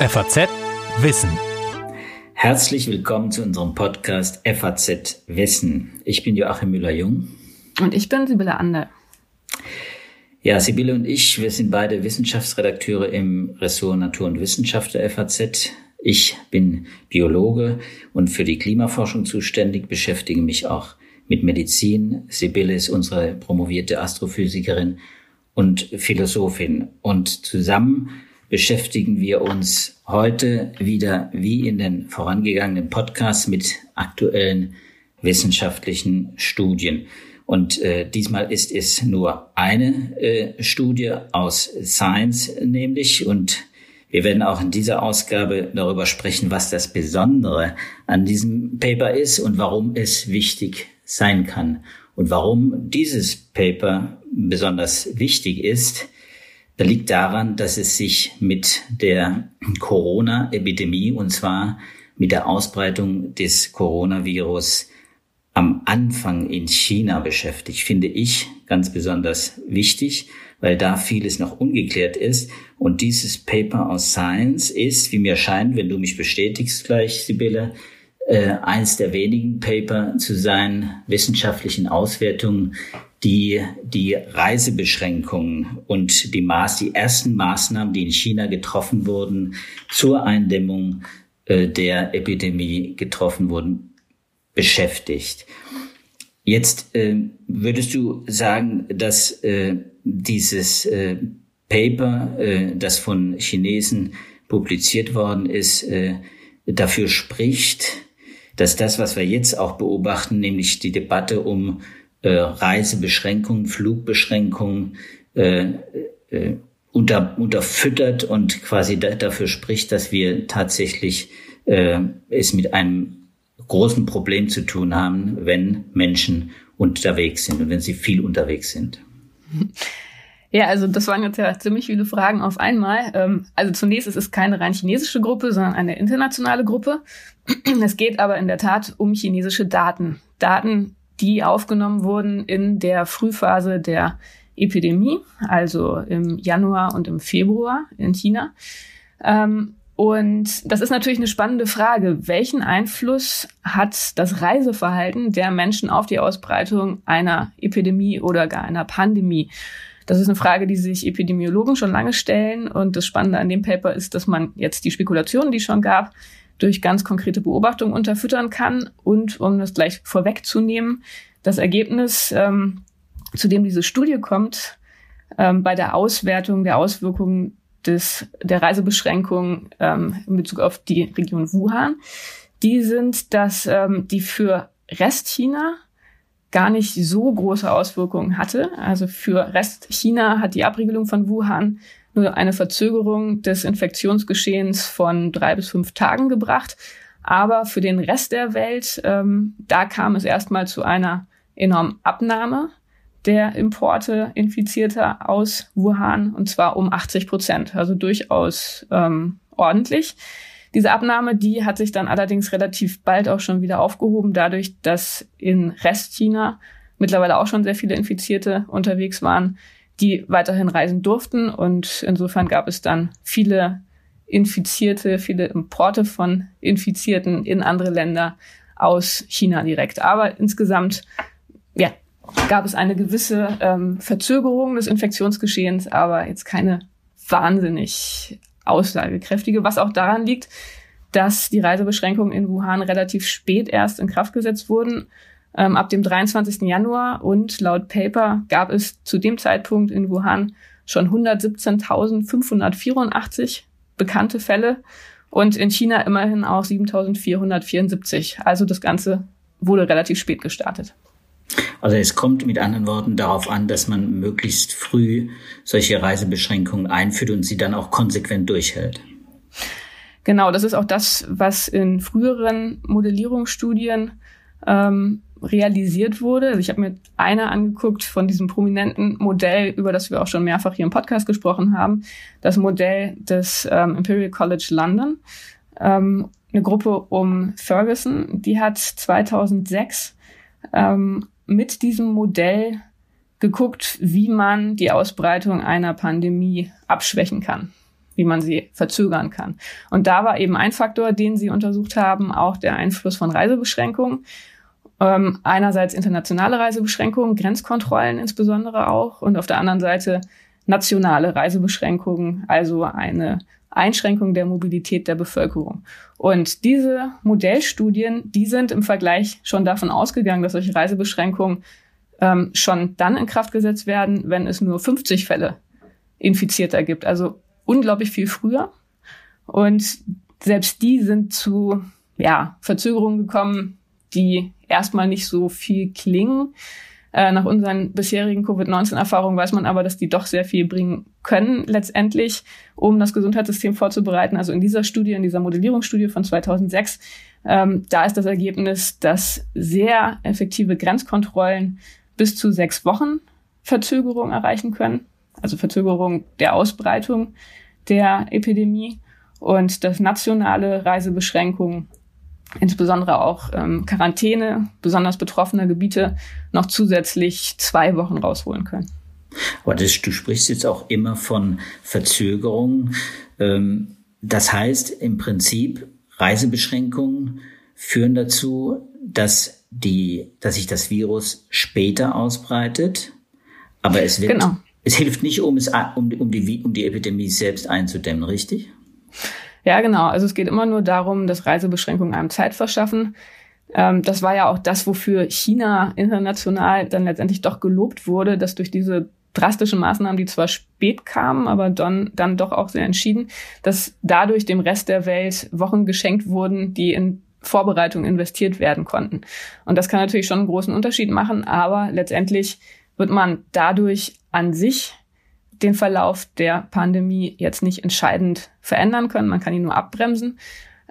FAZ Wissen. Herzlich willkommen zu unserem Podcast FAZ Wissen. Ich bin Joachim Müller-Jung. Und ich bin Sibylle Ander. Ja, Sibylle und ich, wir sind beide Wissenschaftsredakteure im Ressort Natur und Wissenschaft der FAZ. Ich bin Biologe und für die Klimaforschung zuständig, beschäftige mich auch mit Medizin. Sibylle ist unsere promovierte Astrophysikerin und Philosophin. Und zusammen beschäftigen wir uns heute wieder wie in den vorangegangenen Podcasts mit aktuellen wissenschaftlichen Studien. Und äh, diesmal ist es nur eine äh, Studie aus Science nämlich. Und wir werden auch in dieser Ausgabe darüber sprechen, was das Besondere an diesem Paper ist und warum es wichtig sein kann. Und warum dieses Paper besonders wichtig ist, da liegt daran, dass es sich mit der Corona-Epidemie und zwar mit der Ausbreitung des Coronavirus am Anfang in China beschäftigt, finde ich ganz besonders wichtig, weil da vieles noch ungeklärt ist. Und dieses Paper aus Science ist, wie mir scheint, wenn du mich bestätigst gleich, Sibylle, äh, eins der wenigen Paper zu sein, wissenschaftlichen Auswertungen, die die Reisebeschränkungen und die Maß, die ersten Maßnahmen, die in China getroffen wurden, zur Eindämmung äh, der Epidemie getroffen wurden, beschäftigt. Jetzt äh, würdest du sagen, dass äh, dieses äh, Paper, äh, das von Chinesen publiziert worden ist, äh, dafür spricht, dass das, was wir jetzt auch beobachten, nämlich die Debatte um äh, Reisebeschränkungen, Flugbeschränkungen äh, äh, unter, unterfüttert und quasi da, dafür spricht, dass wir tatsächlich äh, es mit einem großen Problem zu tun haben, wenn Menschen unterwegs sind und wenn sie viel unterwegs sind. Ja, also das waren jetzt ja ziemlich viele Fragen auf einmal. Ähm, also zunächst ist es keine rein chinesische Gruppe, sondern eine internationale Gruppe. Es geht aber in der Tat um chinesische Daten. Daten, die aufgenommen wurden in der Frühphase der Epidemie, also im Januar und im Februar in China. Ähm, und das ist natürlich eine spannende Frage. Welchen Einfluss hat das Reiseverhalten der Menschen auf die Ausbreitung einer Epidemie oder gar einer Pandemie? Das ist eine Frage, die sich Epidemiologen schon lange stellen. Und das Spannende an dem Paper ist, dass man jetzt die Spekulationen, die es schon gab, durch ganz konkrete Beobachtungen unterfüttern kann. Und um das gleich vorwegzunehmen, das Ergebnis, ähm, zu dem diese Studie kommt, ähm, bei der Auswertung der Auswirkungen des, der Reisebeschränkungen ähm, in Bezug auf die Region Wuhan, die sind, dass ähm, die für Restchina gar nicht so große Auswirkungen hatte. Also für Restchina hat die Abriegelung von Wuhan nur eine Verzögerung des Infektionsgeschehens von drei bis fünf Tagen gebracht. Aber für den Rest der Welt, ähm, da kam es erstmal zu einer enormen Abnahme der Importe Infizierter aus Wuhan und zwar um 80 Prozent, also durchaus ähm, ordentlich. Diese Abnahme, die hat sich dann allerdings relativ bald auch schon wieder aufgehoben, dadurch, dass in Restchina mittlerweile auch schon sehr viele Infizierte unterwegs waren, die weiterhin reisen durften. Und insofern gab es dann viele Infizierte, viele Importe von Infizierten in andere Länder aus China direkt. Aber insgesamt, ja, gab es eine gewisse ähm, Verzögerung des Infektionsgeschehens, aber jetzt keine wahnsinnig aussagekräftige, was auch daran liegt, dass die Reisebeschränkungen in Wuhan relativ spät erst in Kraft gesetzt wurden ähm, ab dem 23. Januar und laut Paper gab es zu dem Zeitpunkt in Wuhan schon 117.584 bekannte Fälle und in China immerhin auch 7.474. Also das Ganze wurde relativ spät gestartet. Also es kommt mit anderen Worten darauf an, dass man möglichst früh solche Reisebeschränkungen einführt und sie dann auch konsequent durchhält. Genau, das ist auch das, was in früheren Modellierungsstudien ähm, realisiert wurde. Also ich habe mir eine angeguckt von diesem prominenten Modell, über das wir auch schon mehrfach hier im Podcast gesprochen haben, das Modell des ähm, Imperial College London. Ähm, eine Gruppe um Ferguson, die hat 2006 ähm, mit diesem Modell geguckt, wie man die Ausbreitung einer Pandemie abschwächen kann. wie man sie verzögern kann. Und da war eben ein Faktor, den sie untersucht haben, auch der Einfluss von Reisebeschränkungen. Ähm, einerseits internationale Reisebeschränkungen, Grenzkontrollen insbesondere auch und auf der anderen Seite nationale Reisebeschränkungen, also eine Einschränkung der Mobilität der Bevölkerung. Und diese Modellstudien, die sind im Vergleich schon davon ausgegangen, dass solche Reisebeschränkungen ähm, schon dann in Kraft gesetzt werden, wenn es nur 50 Fälle Infizierter gibt. Also unglaublich viel früher. Und selbst die sind zu ja, Verzögerungen gekommen, die erstmal nicht so viel klingen. Äh, nach unseren bisherigen Covid-19-Erfahrungen weiß man aber, dass die doch sehr viel bringen können letztendlich, um das Gesundheitssystem vorzubereiten. Also in dieser Studie, in dieser Modellierungsstudie von 2006, ähm, da ist das Ergebnis, dass sehr effektive Grenzkontrollen bis zu sechs Wochen Verzögerung erreichen können, also Verzögerung der Ausbreitung der Epidemie und dass nationale Reisebeschränkungen insbesondere auch ähm, Quarantäne besonders betroffener Gebiete noch zusätzlich zwei Wochen rausholen können. Aber das, du sprichst jetzt auch immer von Verzögerungen. Ähm, das heißt im Prinzip, Reisebeschränkungen führen dazu, dass die, dass sich das Virus später ausbreitet. Aber es wird, genau. es hilft nicht, um es, um, um die, um die Epidemie selbst einzudämmen, richtig? Ja, genau. Also es geht immer nur darum, dass Reisebeschränkungen einem Zeit verschaffen. Ähm, das war ja auch das, wofür China international dann letztendlich doch gelobt wurde, dass durch diese drastischen Maßnahmen, die zwar spät kamen, aber dann, dann doch auch sehr entschieden, dass dadurch dem Rest der Welt Wochen geschenkt wurden, die in Vorbereitung investiert werden konnten. Und das kann natürlich schon einen großen Unterschied machen, aber letztendlich wird man dadurch an sich den Verlauf der Pandemie jetzt nicht entscheidend verändern können. Man kann ihn nur abbremsen.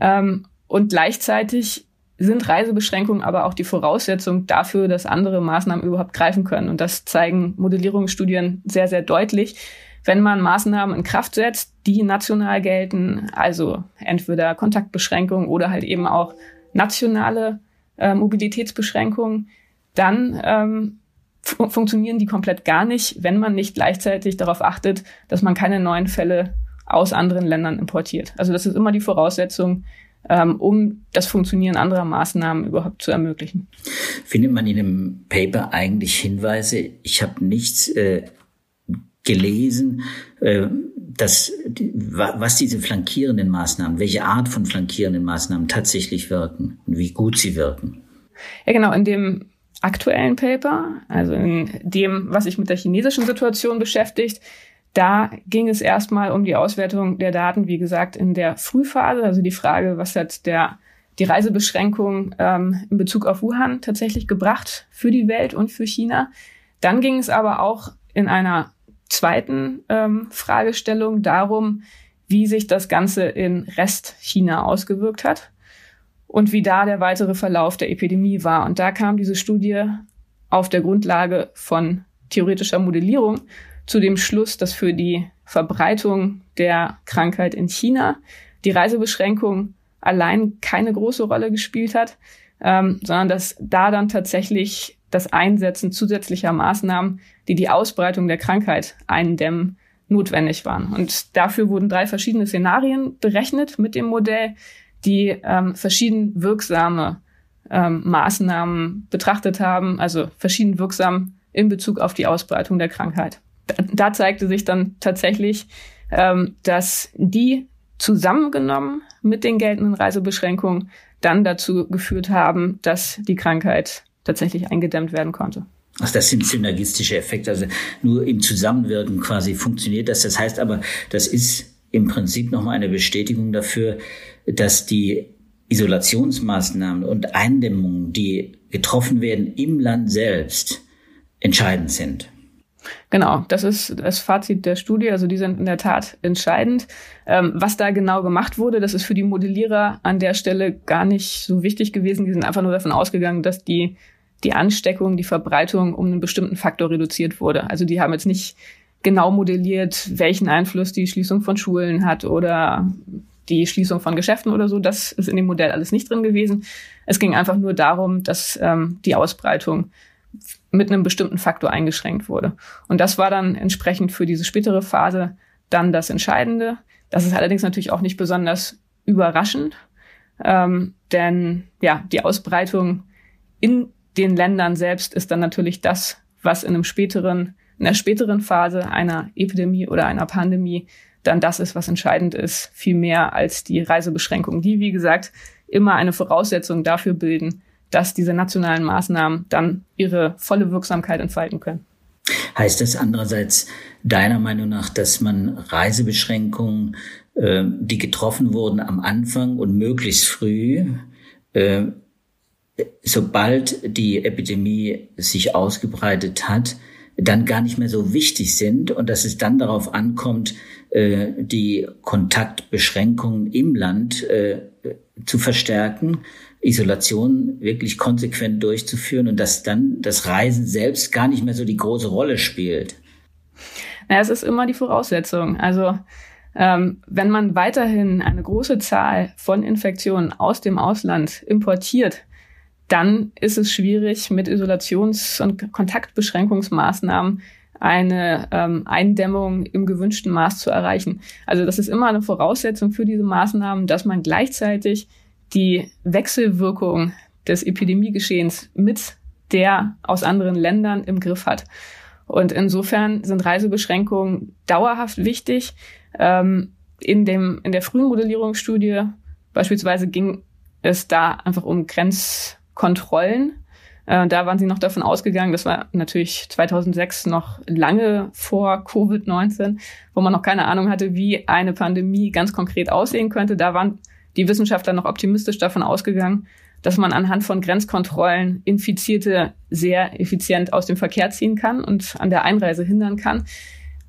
Ähm, und gleichzeitig sind Reisebeschränkungen aber auch die Voraussetzung dafür, dass andere Maßnahmen überhaupt greifen können. Und das zeigen Modellierungsstudien sehr, sehr deutlich. Wenn man Maßnahmen in Kraft setzt, die national gelten, also entweder Kontaktbeschränkungen oder halt eben auch nationale äh, Mobilitätsbeschränkungen, dann ähm, funktionieren die komplett gar nicht, wenn man nicht gleichzeitig darauf achtet, dass man keine neuen Fälle aus anderen Ländern importiert. Also das ist immer die Voraussetzung, ähm, um das Funktionieren anderer Maßnahmen überhaupt zu ermöglichen. Findet man in dem Paper eigentlich Hinweise? Ich habe nichts äh, gelesen, äh, dass, was diese flankierenden Maßnahmen, welche Art von flankierenden Maßnahmen tatsächlich wirken und wie gut sie wirken. Ja, genau. In dem aktuellen Paper, also in dem, was sich mit der chinesischen Situation beschäftigt, da ging es erstmal um die Auswertung der Daten, wie gesagt, in der Frühphase, also die Frage, was hat der die Reisebeschränkung ähm, in Bezug auf Wuhan tatsächlich gebracht für die Welt und für China. Dann ging es aber auch in einer zweiten ähm, Fragestellung darum, wie sich das Ganze in Rest-China ausgewirkt hat und wie da der weitere Verlauf der Epidemie war. Und da kam diese Studie auf der Grundlage von theoretischer Modellierung zu dem Schluss, dass für die Verbreitung der Krankheit in China die Reisebeschränkung allein keine große Rolle gespielt hat, ähm, sondern dass da dann tatsächlich das Einsetzen zusätzlicher Maßnahmen, die die Ausbreitung der Krankheit eindämmen, notwendig waren. Und dafür wurden drei verschiedene Szenarien berechnet mit dem Modell, die ähm, verschieden wirksame ähm, Maßnahmen betrachtet haben, also verschieden wirksam in Bezug auf die Ausbreitung der Krankheit. Da, da zeigte sich dann tatsächlich, ähm, dass die zusammengenommen mit den geltenden Reisebeschränkungen dann dazu geführt haben, dass die Krankheit tatsächlich eingedämmt werden konnte. Also das sind synergistische Effekte, also nur im Zusammenwirken quasi funktioniert das. Das heißt aber, das ist im Prinzip nochmal eine Bestätigung dafür, dass die Isolationsmaßnahmen und Eindämmungen, die getroffen werden im Land selbst, entscheidend sind. Genau, das ist das Fazit der Studie. Also die sind in der Tat entscheidend. Ähm, was da genau gemacht wurde, das ist für die Modellierer an der Stelle gar nicht so wichtig gewesen. Die sind einfach nur davon ausgegangen, dass die, die Ansteckung, die Verbreitung um einen bestimmten Faktor reduziert wurde. Also die haben jetzt nicht genau modelliert, welchen Einfluss die Schließung von Schulen hat oder die Schließung von Geschäften oder so. Das ist in dem Modell alles nicht drin gewesen. Es ging einfach nur darum, dass ähm, die Ausbreitung mit einem bestimmten Faktor eingeschränkt wurde. Und das war dann entsprechend für diese spätere Phase dann das Entscheidende. Das ist allerdings natürlich auch nicht besonders überraschend, ähm, denn ja, die Ausbreitung in den Ländern selbst ist dann natürlich das, was in einem späteren, in der späteren Phase einer Epidemie oder einer Pandemie dann das ist, was entscheidend ist, viel mehr als die Reisebeschränkungen, die, wie gesagt, immer eine Voraussetzung dafür bilden, dass diese nationalen Maßnahmen dann ihre volle Wirksamkeit entfalten können. Heißt das andererseits deiner Meinung nach, dass man Reisebeschränkungen, äh, die getroffen wurden am Anfang und möglichst früh, äh, sobald die Epidemie sich ausgebreitet hat, dann gar nicht mehr so wichtig sind und dass es dann darauf ankommt, äh, die Kontaktbeschränkungen im Land äh, zu verstärken, Isolation wirklich konsequent durchzuführen und dass dann das Reisen selbst gar nicht mehr so die große Rolle spielt. Naja, es ist immer die Voraussetzung. Also ähm, wenn man weiterhin eine große Zahl von Infektionen aus dem Ausland importiert, dann ist es schwierig, mit Isolations- und Kontaktbeschränkungsmaßnahmen eine ähm, Eindämmung im gewünschten Maß zu erreichen. Also das ist immer eine Voraussetzung für diese Maßnahmen, dass man gleichzeitig die Wechselwirkung des Epidemiegeschehens mit der aus anderen Ländern im Griff hat. Und insofern sind Reisebeschränkungen dauerhaft wichtig. Ähm, in, dem, in der frühen Modellierungsstudie beispielsweise ging es da einfach um Grenzkontrollen. Äh, da waren sie noch davon ausgegangen, das war natürlich 2006 noch lange vor Covid-19, wo man noch keine Ahnung hatte, wie eine Pandemie ganz konkret aussehen könnte. Da waren die Wissenschaftler noch optimistisch davon ausgegangen, dass man anhand von Grenzkontrollen Infizierte sehr effizient aus dem Verkehr ziehen kann und an der Einreise hindern kann.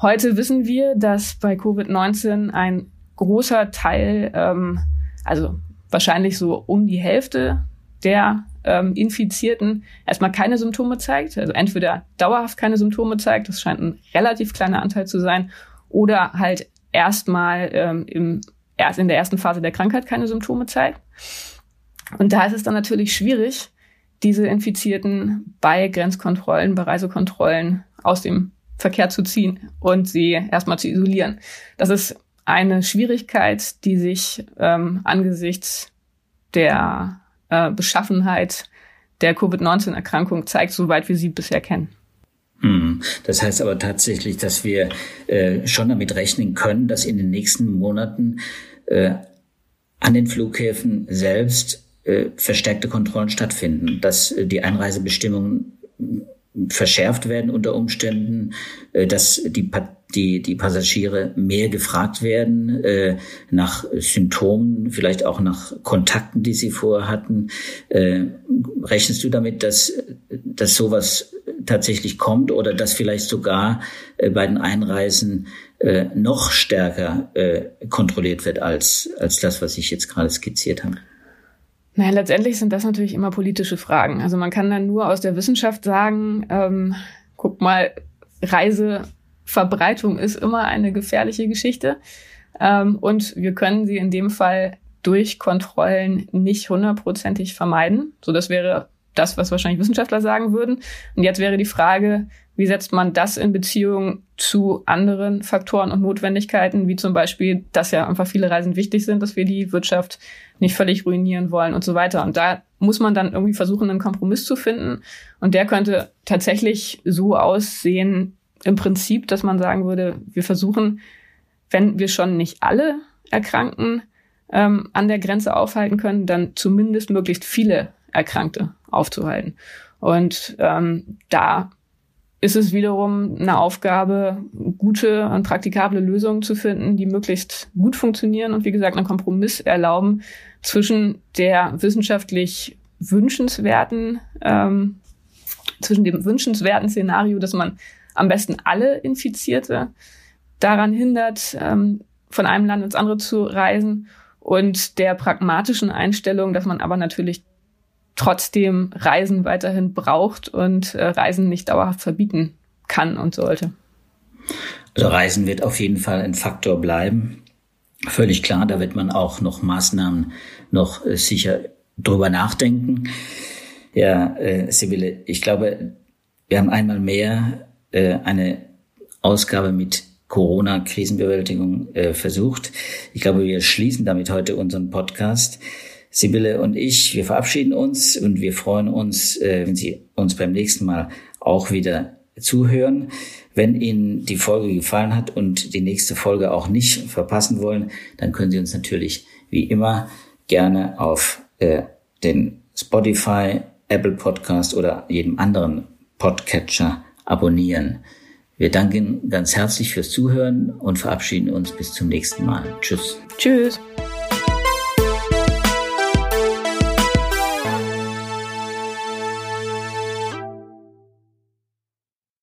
Heute wissen wir, dass bei Covid-19 ein großer Teil, ähm, also wahrscheinlich so um die Hälfte der ähm, Infizierten erstmal keine Symptome zeigt, also entweder dauerhaft keine Symptome zeigt, das scheint ein relativ kleiner Anteil zu sein, oder halt erstmal ähm, im erst in der ersten Phase der Krankheit keine Symptome zeigt. Und da ist es dann natürlich schwierig, diese Infizierten bei Grenzkontrollen, bei Reisekontrollen aus dem Verkehr zu ziehen und sie erstmal zu isolieren. Das ist eine Schwierigkeit, die sich ähm, angesichts der äh, Beschaffenheit der Covid-19-Erkrankung zeigt, soweit wir sie bisher kennen. Hm. Das heißt aber tatsächlich, dass wir äh, schon damit rechnen können, dass in den nächsten Monaten äh, an den Flughäfen selbst verstärkte Kontrollen stattfinden, dass die Einreisebestimmungen verschärft werden unter Umständen, dass die, die, die Passagiere mehr gefragt werden äh, nach Symptomen, vielleicht auch nach Kontakten, die sie vorher hatten. Äh, rechnest du damit, dass, dass sowas tatsächlich kommt oder dass vielleicht sogar äh, bei den Einreisen äh, noch stärker äh, kontrolliert wird als, als das, was ich jetzt gerade skizziert habe? Naja, letztendlich sind das natürlich immer politische Fragen. Also man kann dann nur aus der Wissenschaft sagen, ähm, guck mal, Reiseverbreitung ist immer eine gefährliche Geschichte. Ähm, und wir können sie in dem Fall durch Kontrollen nicht hundertprozentig vermeiden. So, das wäre das, was wahrscheinlich Wissenschaftler sagen würden. Und jetzt wäre die Frage, wie setzt man das in Beziehung zu anderen Faktoren und Notwendigkeiten, wie zum Beispiel, dass ja einfach viele Reisen wichtig sind, dass wir die Wirtschaft nicht völlig ruinieren wollen und so weiter. Und da muss man dann irgendwie versuchen, einen Kompromiss zu finden. Und der könnte tatsächlich so aussehen, im Prinzip, dass man sagen würde, wir versuchen, wenn wir schon nicht alle Erkrankten ähm, an der Grenze aufhalten können, dann zumindest möglichst viele Erkrankte aufzuhalten. Und ähm, da ist es wiederum eine Aufgabe, gute und praktikable Lösungen zu finden, die möglichst gut funktionieren und wie gesagt einen Kompromiss erlauben zwischen der wissenschaftlich wünschenswerten, ähm, zwischen dem wünschenswerten Szenario, dass man am besten alle Infizierte daran hindert, ähm, von einem Land ins andere zu reisen und der pragmatischen Einstellung, dass man aber natürlich trotzdem Reisen weiterhin braucht und äh, Reisen nicht dauerhaft verbieten kann und sollte. Also Reisen wird auf jeden Fall ein Faktor bleiben. Völlig klar, da wird man auch noch Maßnahmen noch äh, sicher drüber nachdenken. Ja, äh, Sibylle, ich glaube, wir haben einmal mehr äh, eine Ausgabe mit Corona-Krisenbewältigung äh, versucht. Ich glaube, wir schließen damit heute unseren Podcast. Sibylle und ich, wir verabschieden uns und wir freuen uns, äh, wenn Sie uns beim nächsten Mal auch wieder zuhören. Wenn Ihnen die Folge gefallen hat und die nächste Folge auch nicht verpassen wollen, dann können Sie uns natürlich wie immer gerne auf äh, den Spotify, Apple Podcast oder jedem anderen Podcatcher abonnieren. Wir danken ganz herzlich fürs Zuhören und verabschieden uns bis zum nächsten Mal. Tschüss. Tschüss.